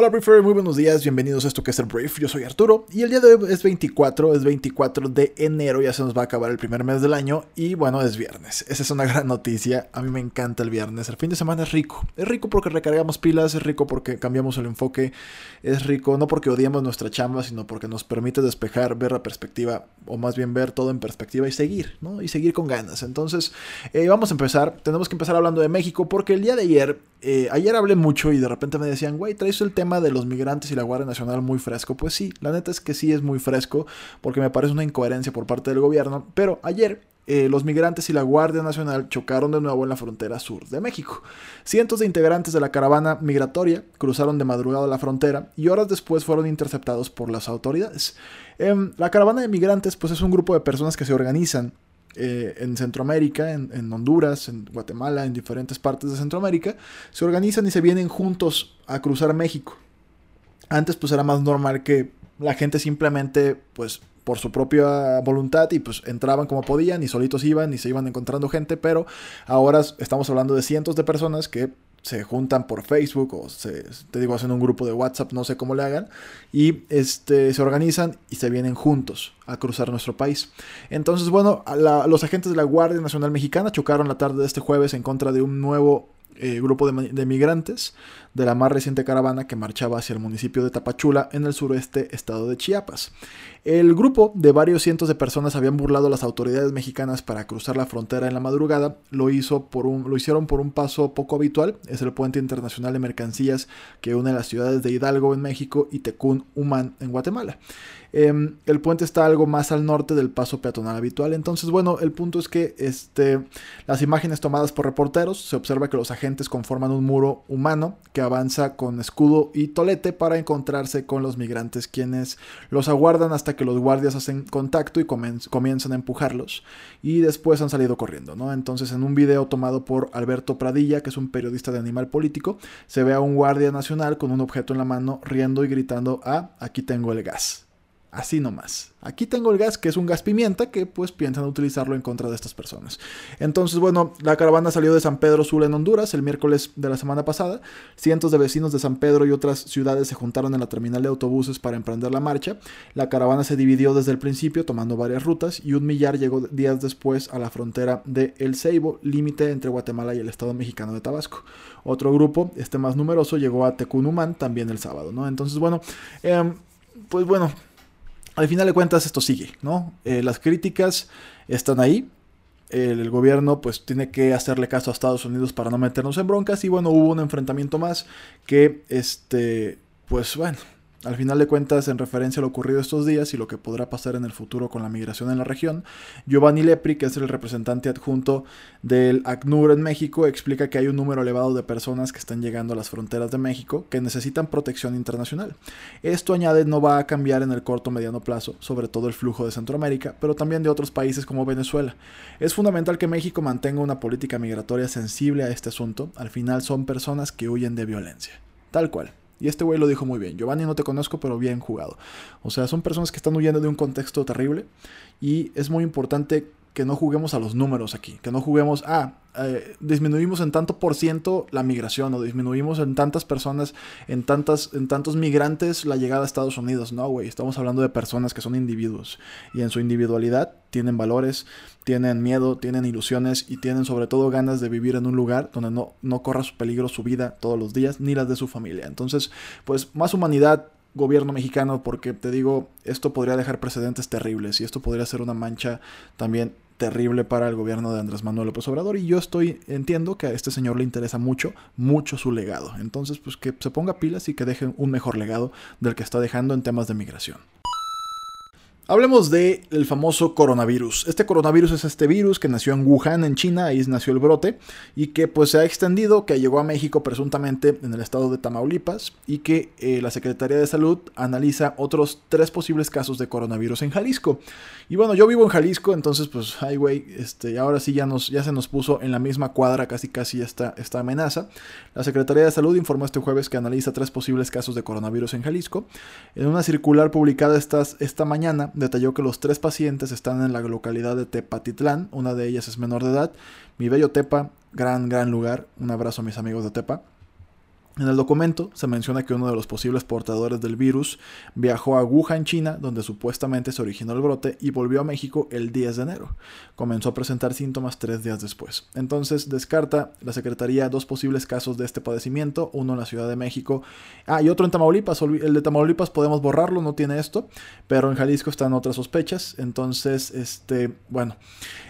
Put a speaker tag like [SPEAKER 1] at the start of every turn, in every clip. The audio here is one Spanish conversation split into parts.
[SPEAKER 1] Hola Briefer, muy buenos días, bienvenidos a esto que es el Brief, yo soy Arturo y el día de hoy es 24, es 24 de enero, ya se nos va a acabar el primer mes del año y bueno, es viernes, esa es una gran noticia, a mí me encanta el viernes, el fin de semana es rico, es rico porque recargamos pilas, es rico porque cambiamos el enfoque, es rico no porque odiamos nuestra chamba, sino porque nos permite despejar, ver la perspectiva o más bien ver todo en perspectiva y seguir, ¿no? Y seguir con ganas, entonces eh, vamos a empezar, tenemos que empezar hablando de México porque el día de ayer, eh, ayer hablé mucho y de repente me decían, güey, traes el tema de los migrantes y la Guardia Nacional muy fresco. Pues sí, la neta es que sí es muy fresco porque me parece una incoherencia por parte del gobierno. Pero ayer eh, los migrantes y la Guardia Nacional chocaron de nuevo en la frontera sur de México. Cientos de integrantes de la caravana migratoria cruzaron de madrugada la frontera y horas después fueron interceptados por las autoridades. Em, la caravana de migrantes pues es un grupo de personas que se organizan eh, en Centroamérica, en, Honduras, en Guatemala, en diferentes partes de Centroamérica, se organizan y se vienen juntos a cruzar México. Antes pues era más normal que la gente simplemente pues por su propia voluntad y pues entraban como podían y solitos iban y se iban encontrando gente, pero ahora estamos hablando de cientos de personas que se juntan por Facebook o se, te digo, hacen un grupo de WhatsApp, no sé cómo le hagan, y este, se organizan y se vienen juntos a cruzar nuestro país. Entonces, bueno, los agentes de la Guardia Nacional Mexicana chocaron la tarde de este jueves en contra de un nuevo eh, grupo de, de, migrantes de la más reciente caravana que marchaba hacia el municipio de Tapachula en el sureste estado de Chiapas. El grupo de varios cientos de personas habían burlado a las autoridades mexicanas para cruzar la frontera en la madrugada. Lo, hizo por un, lo hicieron por un paso poco habitual. Es el puente internacional de mercancías que une las ciudades de Hidalgo en México y Tecún Humán en Guatemala. Em, el puente está algo más al norte del paso peatonal habitual. Entonces, bueno, el punto es que este, las imágenes tomadas por reporteros se observa que los agentes conforman un muro humano que avanza con escudo y tolete para encontrarse con los migrantes, quienes los aguardan hasta que los guardias hacen contacto y comienzan a empujarlos. Y después han salido corriendo, ¿no? Entonces, en un video tomado por Alberto Pradilla, que es un periodista de Animal Político, se ve a un guardia nacional con un objeto en la mano riendo y gritando: Ah, aquí tengo el gas. Así nomás. Aquí tengo el gas, que es un gas pimienta, que pues piensan utilizarlo en contra de estas personas. Entonces, bueno, la caravana salió de San Pedro Sula en Honduras el miércoles de la semana pasada. Cientos de vecinos de San Pedro y otras ciudades se juntaron en la terminal de autobuses para emprender la marcha. La caravana se dividió desde el principio, tomando varias rutas, y un millar llegó días después a la frontera de El Ceibo, límite entre Guatemala y el estado mexicano de Tabasco. Otro grupo, este más numeroso, llegó a Tecunumán también el sábado, ¿no? Entonces, bueno, em, pues bueno, al final de cuentas esto sigue, ¿no? Eh, las críticas están ahí. El, gobierno pues tiene que hacerle caso a Estados Unidos para no meternos en broncas y bueno, hubo un enfrentamiento más que este, pues bueno, al final de cuentas, en referencia a lo ocurrido estos días y lo que podrá pasar en el futuro con la migración en la región, Giovanni Lepri, que es el representante adjunto del ACNUR en México, explica que hay un número elevado de personas que están llegando a las fronteras de México que necesitan protección internacional. Esto añade no va a cambiar en el corto o mediano plazo, sobre todo el flujo de Centroamérica, pero también de otros países como Venezuela. Es fundamental que México mantenga una política migratoria sensible a este asunto. Al final son personas que huyen de violencia. Tal cual. Y este güey lo dijo muy bien. Giovanni no te conozco, pero bien jugado. O sea, son personas que están huyendo de un contexto terrible. Y es muy importante que no juguemos a los números aquí, que no juguemos, ah, eh, disminuimos en tanto por ciento la migración o disminuimos en tantas personas, en, tantas, en tantos migrantes la llegada a Estados Unidos. No, güey, estamos hablando de personas que son individuos y en su individualidad tienen valores, tienen miedo, tienen ilusiones y tienen sobre todo ganas de vivir en un lugar donde no, no corra su peligro su vida todos los días ni las de su familia. Entonces, pues más humanidad, gobierno mexicano porque te digo, esto podría dejar precedentes terribles y esto podría ser una mancha también terrible para el gobierno de Andrés Manuel López Obrador y yo estoy entiendo que a este señor le interesa mucho mucho su legado. Entonces pues que se ponga pilas y que deje un mejor legado del que está dejando en temas de migración Hablemos del el famoso coronavirus. Este coronavirus es este virus que nació en Wuhan, en China, ahí nació el brote, y que pues se ha extendido, que llegó a México presuntamente en el estado de Tamaulipas, y que eh, la Secretaría de Salud analiza otros tres posibles casos de coronavirus en Jalisco. Y bueno, yo vivo en Jalisco, entonces pues, ay güey, este, ahora sí ya, nos, ya se nos puso en la misma cuadra casi casi esta, esta amenaza. La Secretaría de Salud informó este jueves que analiza tres posibles casos de coronavirus en Jalisco. En una circular publicada esta mañana, detalló que los tres pacientes están en la localidad de Tepatitlán, una de ellas es menor de edad. Mi bello Tepa, gran, gran lugar. Un abrazo a mis amigos de Tepa. En el documento se menciona que uno de los posibles portadores del virus viajó a Wuhan, China, donde supuestamente se originó el brote, y volvió a México el 10 de enero. Comenzó a presentar síntomas tres días después. Entonces descarta la Secretaría dos posibles casos de este padecimiento, uno en la Ciudad de México, ah, y otro en Tamaulipas. El de Tamaulipas podemos borrarlo, no tiene esto, pero en Jalisco están otras sospechas. Entonces, este, bueno,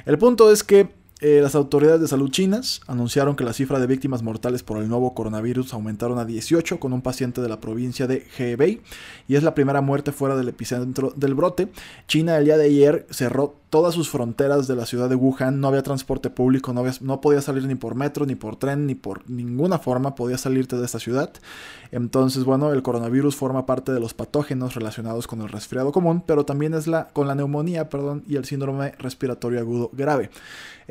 [SPEAKER 1] el punto es que eh, las autoridades de salud chinas anunciaron que la cifra de víctimas mortales por el nuevo coronavirus aumentaron a 18 con un paciente de la provincia de Hebei y es la primera muerte fuera del epicentro del brote. China el día de ayer cerró todas sus fronteras de la ciudad de Wuhan, no había transporte público, no, no podía salir ni por metro, ni por tren, ni por ninguna forma podía salirte de esta ciudad. Entonces, bueno, el coronavirus forma parte de los patógenos relacionados con el resfriado común, pero también es la con la neumonía, perdón, y el síndrome respiratorio agudo grave.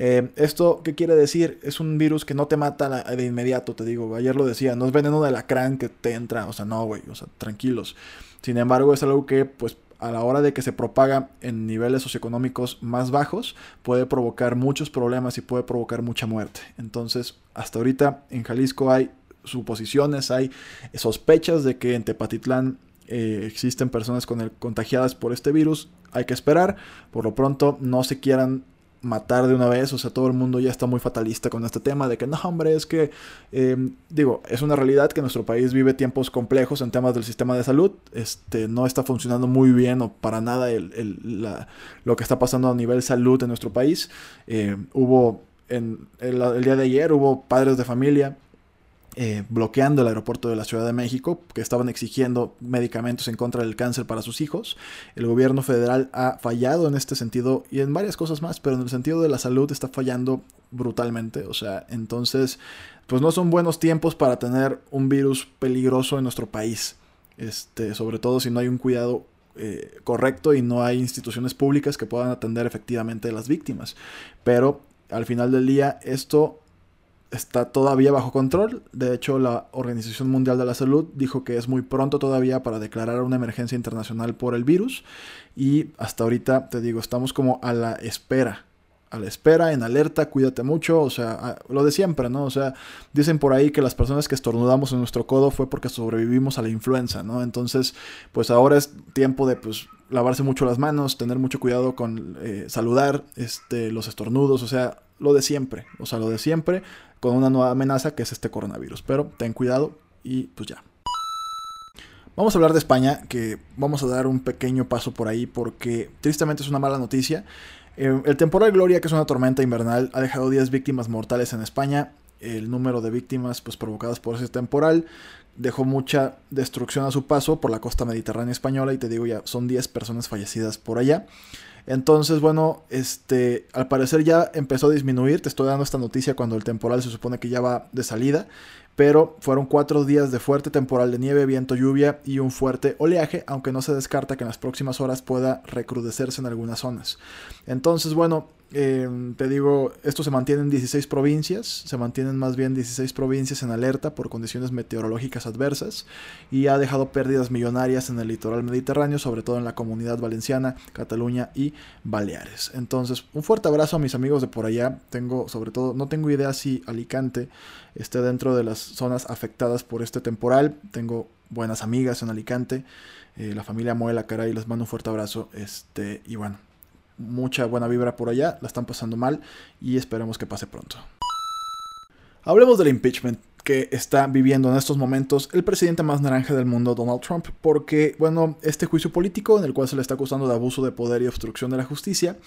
[SPEAKER 1] Eh, ¿Esto qué quiere decir? Es un virus que no te mata de inmediato, te digo. Ayer lo decía, no es veneno de alacrán que te entra, o sea, no, güey, o sea, tranquilos. Sin embargo, es algo que, pues, a la hora de que se propaga en niveles socioeconómicos más bajos, puede provocar muchos problemas y puede provocar mucha muerte. Entonces, hasta ahorita en Jalisco hay suposiciones, hay sospechas de que en Tepatitlán eh, existen personas con el, contagiadas por este virus. Hay que esperar. Por lo pronto, no se quieran matar de una vez, o sea, todo el mundo ya está muy fatalista con este tema de que no, hombre, es que, em, digo, es una realidad que nuestro país vive tiempos complejos en temas del sistema de salud, este, no está funcionando muy bien o para nada el, lo que está pasando a nivel salud en nuestro país. Eh, hubo, en el día de ayer, hubo padres de familia eh, bloqueando el aeropuerto de la Ciudad de México, que estaban exigiendo medicamentos en contra del cáncer para sus hijos. El gobierno federal ha fallado en este sentido y en varias cosas más, pero en el sentido de la salud está fallando brutalmente. O sea, entonces, pues no son buenos tiempos para tener un virus peligroso en nuestro país. Este, sobre todo si no hay un cuidado eh, correcto y no hay instituciones públicas que puedan atender efectivamente a las víctimas. Pero al final del día, esto está todavía bajo control. De hecho, la Organización Mundial de la Salud dijo que es muy pronto todavía para declarar una emergencia internacional por el virus. Y hasta ahorita, te digo, estamos como a la espera. A la espera, en alerta, cuídate mucho, o sea, lo de siempre, ¿no? O sea, dicen por ahí que las personas que estornudamos en nuestro codo fue porque sobrevivimos a la influenza, ¿no? Entonces, pues ahora es tiempo de, pues, lavarse mucho las manos, tener mucho cuidado con eh, saludar, este, los estornudos, o sea, lo de siempre, o sea, lo de siempre, con una nueva amenaza que es este coronavirus. Pero ten cuidado y pues ya. Vamos a hablar de España, que vamos a dar un pequeño paso por ahí porque tristemente es una mala noticia. Eh, el temporal Gloria, que es una tormenta invernal, ha dejado 10 víctimas mortales en España. El número de víctimas pues, provocadas por ese temporal dejó mucha destrucción a su paso por la costa mediterránea española y te digo ya, son 10 personas fallecidas por allá. Entonces, bueno, este, al parecer ya empezó a disminuir. Te estoy dando esta noticia cuando el temporal se supone que ya va de salida. Pero fueron cuatro días de fuerte temporal de nieve, viento, lluvia y un fuerte oleaje, aunque no se descarta que en las próximas horas pueda recrudecerse en algunas zonas. Entonces, bueno, Em, te digo, esto se mantiene en 16 provincias, se mantienen más bien 16 provincias en alerta por condiciones meteorológicas adversas y ha dejado pérdidas millonarias en el litoral mediterráneo, sobre todo en la comunidad valenciana, Cataluña y Baleares. Entonces, un fuerte abrazo a mis amigos de por allá. Tengo, sobre todo, no tengo idea si Alicante esté dentro de las zonas afectadas por este temporal. Tengo buenas amigas en Alicante, eh, la familia Moela Caray, les mando un fuerte abrazo. Este, y bueno, mucha buena vibra por allá, la están pasando mal y esperemos que pase pronto. Hablemos del impeachment. que está viviendo en estos momentos el presidente más naranja del mundo, Donald Trump, porque, bueno, este juicio político en el cual se le está acusando de abuso de poder y obstrucción de la justicia,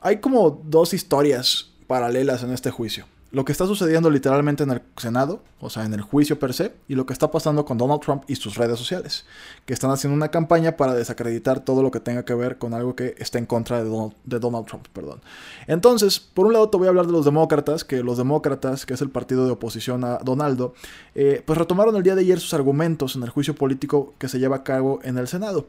[SPEAKER 1] hay como dos historias paralelas en este juicio lo que está sucediendo literalmente en el Senado, o sea, en el juicio per se, y lo que está pasando con Donald Trump y sus redes sociales, que están haciendo una campaña para desacreditar todo lo que tenga que ver con algo que está en contra de Donald, Trump. Perdón. Entonces, por un lado te voy a hablar de los demócratas, que los demócratas, que es el partido de oposición a Donaldo, eh, pues retomaron el día de ayer sus argumentos en el juicio político que se lleva a cabo en el Senado.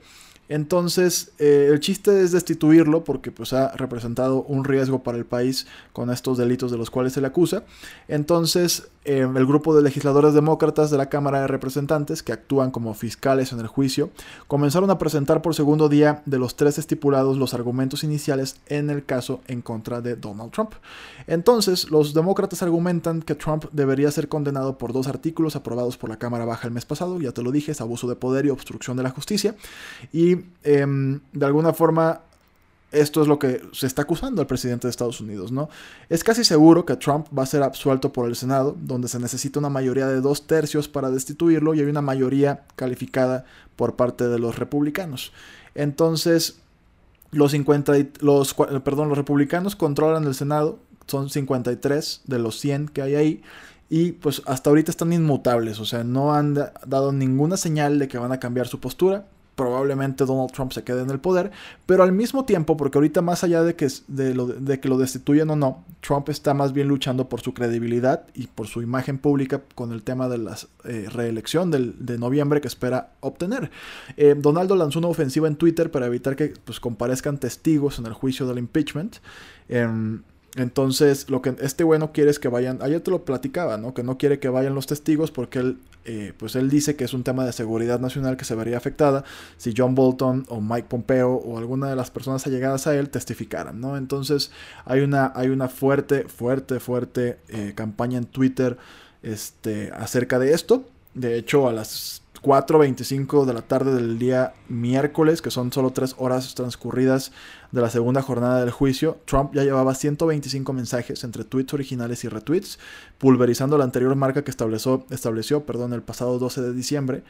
[SPEAKER 1] Entonces, eh, el chiste es destituirlo porque pues, ha representado un riesgo para el país con estos delitos de los cuales se le acusa. Entonces, eh, el grupo de legisladores demócratas de la Cámara de Representantes, que actúan como fiscales en el juicio, comenzaron a presentar por segundo día de los tres estipulados los argumentos iniciales en el caso en contra de Donald Trump. Entonces, los demócratas argumentan que Trump debería ser condenado por dos artículos aprobados por la Cámara Baja el mes pasado, ya te lo dije, es abuso de poder y obstrucción de la justicia. Y Em, de alguna forma esto es lo que se está acusando al presidente de Estados Unidos, ¿no? Es casi seguro que Trump va a ser absuelto por el Senado, donde se necesita una mayoría de dos tercios para destituirlo y hay una mayoría calificada por parte de los republicanos. Entonces, los 50 los perdón, los republicanos controlan el Senado, son 53 de los 100 que hay ahí y pues hasta ahorita están inmutables, o sea, no han dado ninguna señal de que van a cambiar su postura probablemente Donald Trump se quede en el poder, pero al mismo tiempo, porque ahorita más allá de que, de lo, de que lo destituyan o no, Trump está más bien luchando por su credibilidad y por su imagen pública con el tema de la eh, reelección del, de noviembre que espera obtener. Eh, Donaldo lanzó una ofensiva en Twitter para evitar que pues, comparezcan testigos en el juicio del impeachment. Em, entonces, lo que este güey no quiere es que vayan, ayer te lo platicaba, ¿no? Que no quiere que vayan los testigos porque él, eh, pues él dice que es un tema de seguridad nacional que se vería afectada si John Bolton o Mike Pompeo o alguna de las personas allegadas a él testificaran, ¿no? Entonces, hay una, hay una fuerte, fuerte, fuerte eh, campaña en Twitter este, acerca de esto. De hecho, a las 4.25 de la tarde del día miércoles, que son solo tres horas transcurridas de la segunda jornada del juicio, Trump ya llevaba 125 mensajes entre tweets originales y retweets, pulverizando la anterior marca que estableció, estableció perdón, el pasado 12 de diciembre,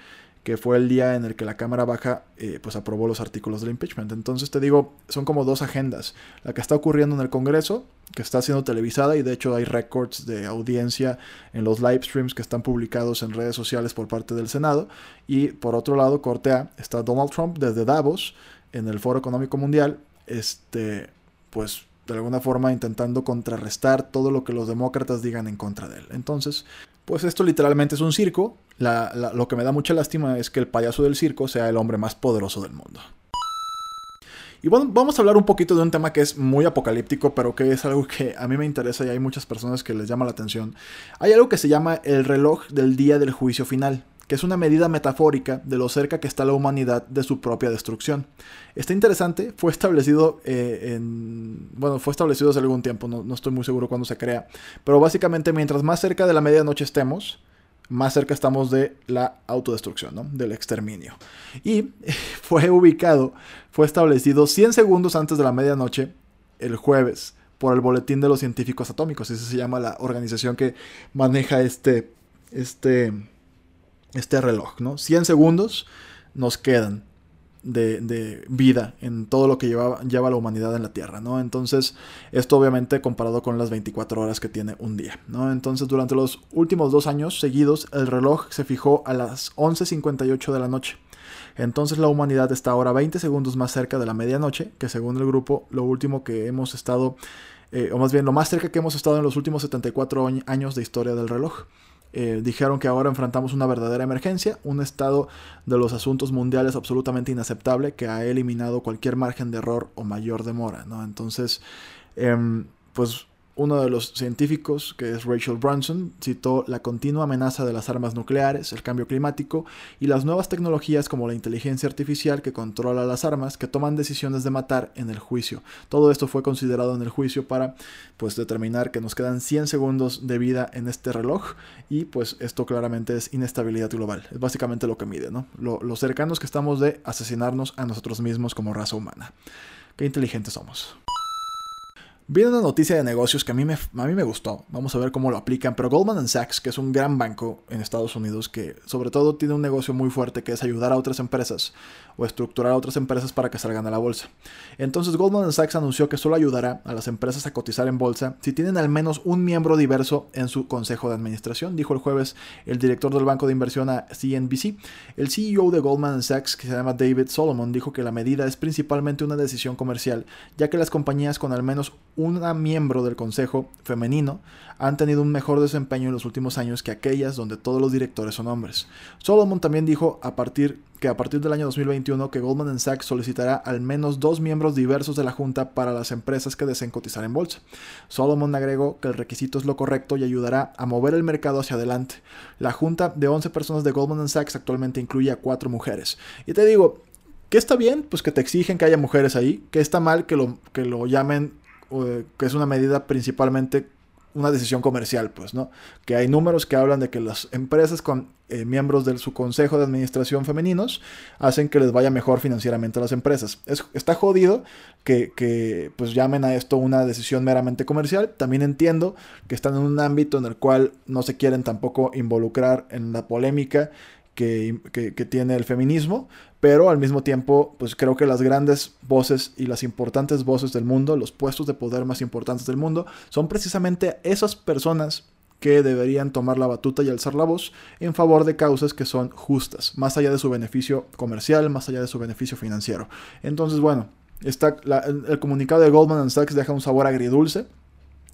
[SPEAKER 1] que fue el día en el que la Cámara Baja eh, pues aprobó los artículos del impeachment. Entonces te digo, son como dos agendas. La que está ocurriendo en el Congreso, que está siendo televisada y de hecho hay récords de audiencia en los live streams que están publicados en redes sociales por parte del Senado. Y por otro lado, corte A, está Donald Trump desde Davos en el Foro Económico Mundial, este, pues de alguna forma intentando contrarrestar todo lo que los demócratas digan en contra de él. Entonces, pues esto literalmente es un circo. Lo que me da mucha lástima es que el payaso del circo sea el hombre más poderoso del mundo. Y bueno, vamos a hablar un poquito de un tema que es muy apocalíptico, pero que es algo que a mí me interesa y hay muchas personas que les llama la atención. Hay algo que se llama el reloj del día del juicio final que es una medida metafórica de lo cerca que está la humanidad de su propia destrucción. Está interesante, fue establecido eh, en... bueno, fue establecido hace algún tiempo, no, no estoy muy seguro cuándo se crea, pero básicamente mientras más cerca de la medianoche estemos, más cerca estamos de la autodestrucción, ¿no? del exterminio. Y fue ubicado, fue establecido 100 segundos antes de la medianoche, el jueves, por el Boletín de los Científicos Atómicos. Esa se llama la organización que maneja este, este, este reloj, ¿no? 100 segundos nos quedan de, vida en todo lo que lleva, lleva, la humanidad en la Tierra, ¿no? Entonces, esto obviamente comparado con las 24 horas que tiene un día, ¿no? Entonces, durante los últimos dos años seguidos, el reloj se fijó a las 11.58 de la noche. Entonces, la humanidad está ahora 20 segundos más cerca de la medianoche, que según el grupo, lo último que hemos estado, eh, o más bien lo más cerca que hemos estado en los últimos 74 años de historia del reloj. Eh, dijeron que ahora enfrentamos una verdadera emergencia, un estado de los asuntos mundiales absolutamente inaceptable que ha eliminado cualquier margen de error o mayor demora, ¿no? Entonces, em, pues uno de los científicos, que es Rachel Brunson, citó la continua amenaza de las armas nucleares, el cambio climático y las nuevas tecnologías como la inteligencia artificial que controla las armas, que toman decisiones de matar en el juicio. Todo esto fue considerado en el juicio para pues determinar que nos quedan 100 segundos de vida en este reloj y pues esto claramente es inestabilidad global. Es básicamente lo que mide, ¿no? Lo, cercanos que estamos de asesinarnos a nosotros mismos como raza humana. Qué inteligentes somos. Viene una noticia de negocios que a mí, me, a mí me gustó. Vamos a ver cómo lo aplican. Pero Goldman Sachs, que es un gran banco en Estados Unidos, que sobre todo tiene un negocio muy fuerte, que es ayudar a otras empresas o estructurar a otras empresas para que salgan a la bolsa. Entonces Goldman Sachs anunció que solo ayudará a las empresas a cotizar en bolsa si tienen al menos un miembro diverso en su consejo de administración, dijo el jueves el director del banco de inversión a CNBC. El CEO de Goldman Sachs, que se llama David Solomon, dijo que la medida es principalmente una decisión comercial, ya que las compañías con al menos una miembro del consejo femenino han tenido un mejor desempeño en los últimos años que aquellas donde todos los directores son hombres. Solomon también dijo a partir que a partir del año 2021 que Goldman Sachs solicitará al menos dos miembros diversos de la junta para las empresas que deseen cotizar en bolsa. Solomon agregó que el requisito es lo correcto y ayudará a mover el mercado hacia adelante. La junta de 11 personas de Goldman Sachs actualmente incluye a cuatro mujeres. Y te digo, ¿qué está bien? Pues que te exigen que haya mujeres ahí. ¿Qué está mal que lo, que lo llamen que es una medida principalmente una decisión comercial, pues, ¿no? Que hay números que hablan de que las empresas con eh, miembros de su consejo de administración femeninos hacen que les vaya mejor financieramente a las empresas. está jodido que, que, pues llamen a esto una decisión meramente comercial. También entiendo que están en un ámbito en el cual no se quieren tampoco involucrar en la polémica que, tiene el feminismo, pero al mismo tiempo, pues creo que las grandes voces y las importantes voces del mundo, los puestos de poder más importantes del mundo, son precisamente esas personas que deberían tomar la batuta y alzar la voz en favor de causas que son justas, más allá de su beneficio comercial, más allá de su beneficio financiero. Entonces, bueno, está el comunicado de Goldman Sachs deja un sabor agridulce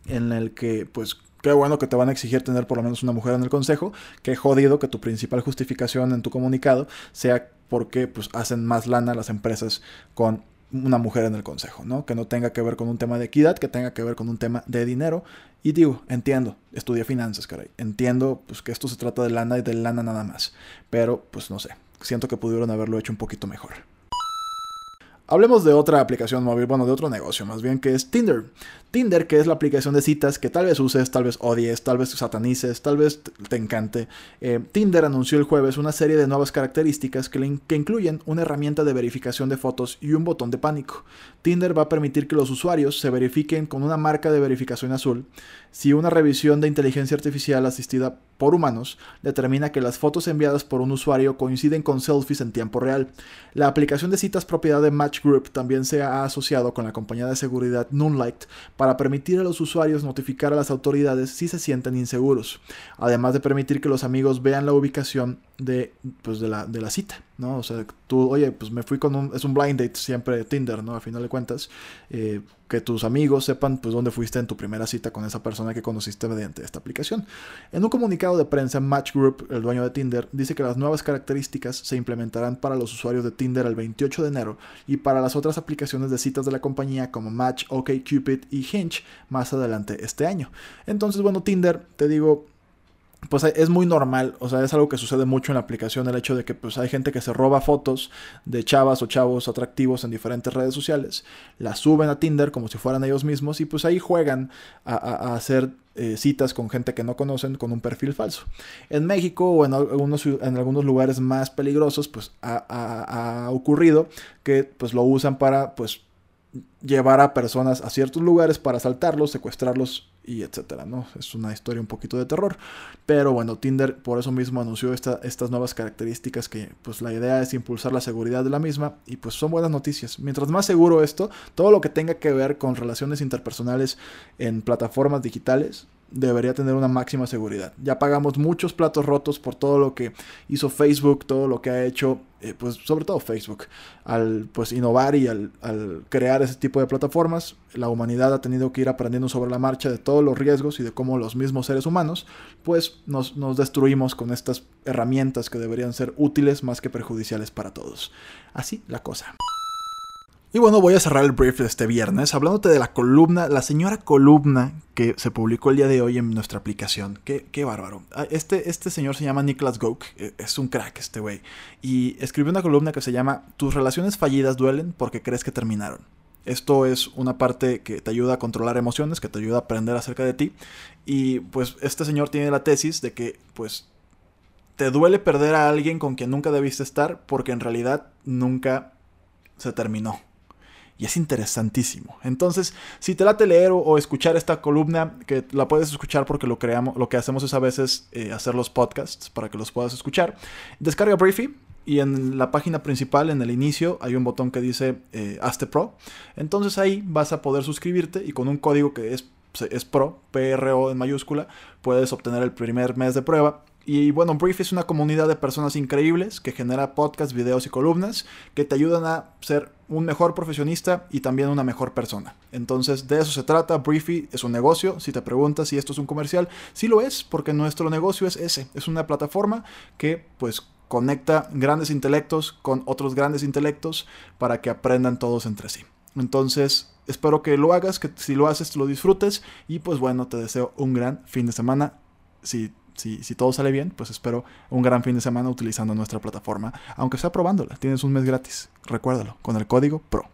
[SPEAKER 1] en el que, pues, Qué bueno que te van a exigir tener por lo menos una mujer en el consejo. Qué jodido que tu principal justificación en tu comunicado sea porque pues, hacen más lana las empresas con una mujer en el consejo, ¿no? Que no tenga que ver con un tema de equidad, que tenga que ver con un tema de dinero. Y digo, entiendo, estudié finanzas, caray. Entiendo pues, que esto se trata de lana y de lana nada más. Pero, pues no sé, siento que pudieron haberlo hecho un poquito mejor. Hablemos de otra aplicación móvil, bueno, de otro negocio más bien, que es Tinder. Tinder, que es la aplicación de citas que tal vez uses, tal vez odies, tal vez satanices, tal vez te encante. Eh, Tinder anunció el jueves una serie de nuevas características que, que incluyen una herramienta de verificación de fotos y un botón de pánico. Tinder va a permitir que los usuarios se verifiquen con una marca de verificación azul si una revisión de inteligencia artificial asistida por humanos determina que las fotos enviadas por un usuario coinciden con selfies en tiempo real. La aplicación de citas propiedad de Match Group también se ha asociado con la compañía de seguridad Moonlight para permitir a los usuarios notificar a las autoridades si se sienten inseguros, además de permitir que los amigos vean la ubicación de, pues de, la, de la cita, ¿no? O sea, tú, oye, pues me fui con un, es un blind date siempre Tinder, ¿no? A final de cuentas, eh, que tus amigos sepan, pues, dónde fuiste en tu primera cita con esa persona que conociste mediante esta aplicación. En un comunicado de prensa, Match Group, el dueño de Tinder, dice que las nuevas características se implementarán para los usuarios de Tinder el 28 de enero y para las otras aplicaciones de citas de la compañía como Match, OkCupid y Hinge más adelante este año. Entonces, bueno, Tinder, te digo, pues es muy normal, o sea, es algo que sucede mucho en la aplicación, el hecho de que pues hay gente que se roba fotos de chavas o chavos atractivos en diferentes redes sociales, las suben a Tinder como si fueran ellos mismos y pues ahí juegan a, hacer eh, citas con gente que no conocen con un perfil falso. En México o en algunos, en algunos lugares más peligrosos pues ha, ha ocurrido que pues lo usan para pues llevar a personas a ciertos lugares para asaltarlos, secuestrarlos y etcétera, ¿no? Es una historia un poquito de terror. Pero bueno, Tinder por eso mismo anunció estas nuevas características que pues la idea es impulsar la seguridad de la misma y pues son buenas noticias. Mientras más seguro esto, todo lo que tenga que ver con relaciones interpersonales en plataformas digitales, debería tener una máxima seguridad. Ya pagamos muchos platos rotos por todo lo que hizo Facebook, todo lo que ha hecho, eh, pues sobre todo Facebook, al pues innovar y al, crear ese tipo de plataformas. La humanidad ha tenido que ir aprendiendo sobre la marcha de todos los riesgos y de cómo los mismos seres humanos, pues nos, nos destruimos con estas herramientas que deberían ser útiles más que perjudiciales para todos. Así la cosa. Y bueno, voy a cerrar el brief de este viernes hablándote de la columna, la señora columna que se publicó el día de hoy en nuestra aplicación. Qué, qué bárbaro. Ah, este, este señor se llama Niklas Gouk, eh, es un crack este güey. Y escribió una columna que se llama Tus relaciones fallidas duelen porque crees que terminaron. Esto es una parte que te ayuda a controlar emociones, que te ayuda a aprender acerca de ti. Y pues este señor tiene la tesis de que pues te duele perder a alguien con quien nunca debiste estar porque en realidad nunca se terminó. Y es interesantísimo. Entonces, si te late leer o, escuchar esta columna, que la puedes escuchar porque lo creamos, lo que hacemos es a veces eh, hacer los podcasts para que los puedas escuchar. Descarga Briefy, y en la página principal, en el inicio, hay un botón que dice eh, Hazte Pro. Entonces ahí vas a poder suscribirte y con un código que es, es PRO, PRO en mayúscula, puedes obtener el primer mes de prueba. Y bueno, Brief es una comunidad de personas increíbles que genera podcasts, videos y columnas que te ayudan a ser un mejor profesionista y también una mejor persona. Entonces, de eso se trata. Briefy es un negocio. Si te preguntas si esto es un comercial, sí lo es, porque nuestro negocio es ese. Es una plataforma que, pues, conecta grandes intelectos con otros grandes intelectos para que aprendan todos entre sí. Entonces, espero que lo hagas, que si lo haces lo disfrutes y pues bueno, te deseo un gran fin de semana. Si, si, todo sale bien, pues espero un gran fin de semana utilizando nuestra plataforma, aunque sea probándola. Tienes un mes gratis, recuérdalo, con el código PRO.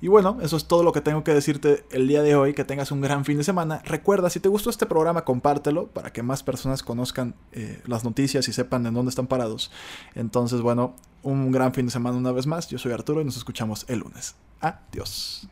[SPEAKER 1] Y bueno, eso es todo lo que tengo que decirte el día de hoy. Que tengas un gran fin de semana. Recuerda, si te gustó este programa, compártelo para que más personas conozcan eh, las noticias y sepan en dónde están parados. Entonces, bueno, un gran fin de semana una vez más. Yo soy Arturo y nos escuchamos el lunes. Adiós.